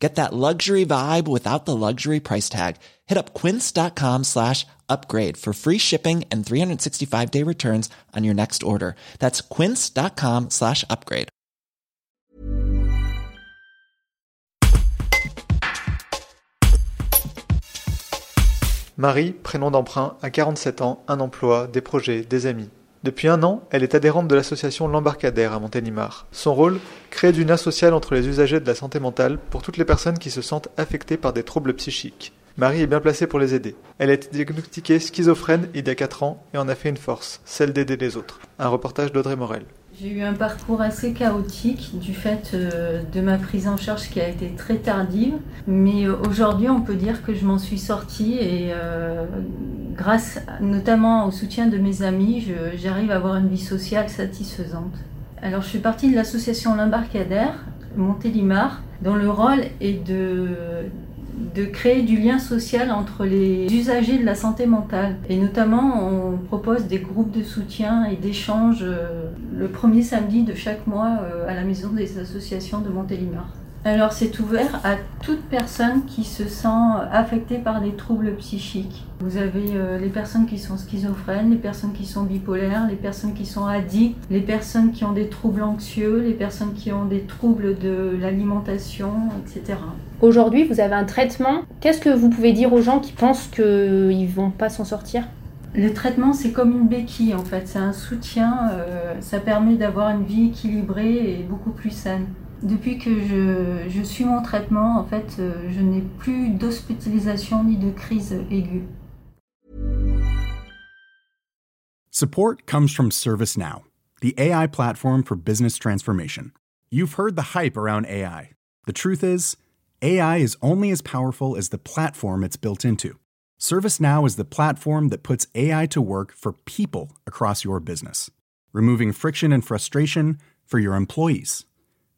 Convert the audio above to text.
Get that luxury vibe without the luxury price tag. Hit up quince.com slash upgrade for free shipping and 365 day returns on your next order. That's quince.com slash upgrade. Marie, prénom d'emprunt, a 47 ans, un emploi, des projets, des amis. Depuis un an, elle est adhérente de l'association L'Embarcadère à Montélimar. Son rôle Créer du lien social entre les usagers de la santé mentale pour toutes les personnes qui se sentent affectées par des troubles psychiques. Marie est bien placée pour les aider. Elle a été diagnostiquée schizophrène il y a 4 ans et en a fait une force, celle d'aider les autres. Un reportage d'Audrey Morel. J'ai eu un parcours assez chaotique du fait euh, de ma prise en charge qui a été très tardive, mais euh, aujourd'hui on peut dire que je m'en suis sortie et euh, grâce notamment au soutien de mes amis, j'arrive à avoir une vie sociale satisfaisante. Alors je suis partie de l'association L'Embarcadère, Montélimar, dont le rôle est de de créer du lien social entre les usagers de la santé mentale. Et notamment, on propose des groupes de soutien et d'échange euh, le premier samedi de chaque mois euh, à la maison des associations de Montélimar. Alors c'est ouvert à toute personne qui se sent affectée par des troubles psychiques. Vous avez euh, les personnes qui sont schizophrènes, les personnes qui sont bipolaires, les personnes qui sont addictes, les personnes qui ont des troubles anxieux, les personnes qui ont des troubles de l'alimentation, etc. Aujourd'hui, vous avez un traitement. Qu'est-ce que vous pouvez dire aux gens qui pensent qu'ils ne vont pas s'en sortir? Le traitement, c'est comme une béquille en fait, c'est un soutien, euh, ça permet d'avoir une vie équilibrée et beaucoup plus saine. Depuis que je, je, suis mon traitement, en fait, euh, je n'ai plus d'hospitalisation ni de crise aiguë. Support comes from ServiceNow, the AI platform for business transformation. You've heard the hype around AI. The truth is, AI is only as powerful as the platform it's built into. ServiceNow is the platform that puts AI to work for people across your business, removing friction and frustration for your employees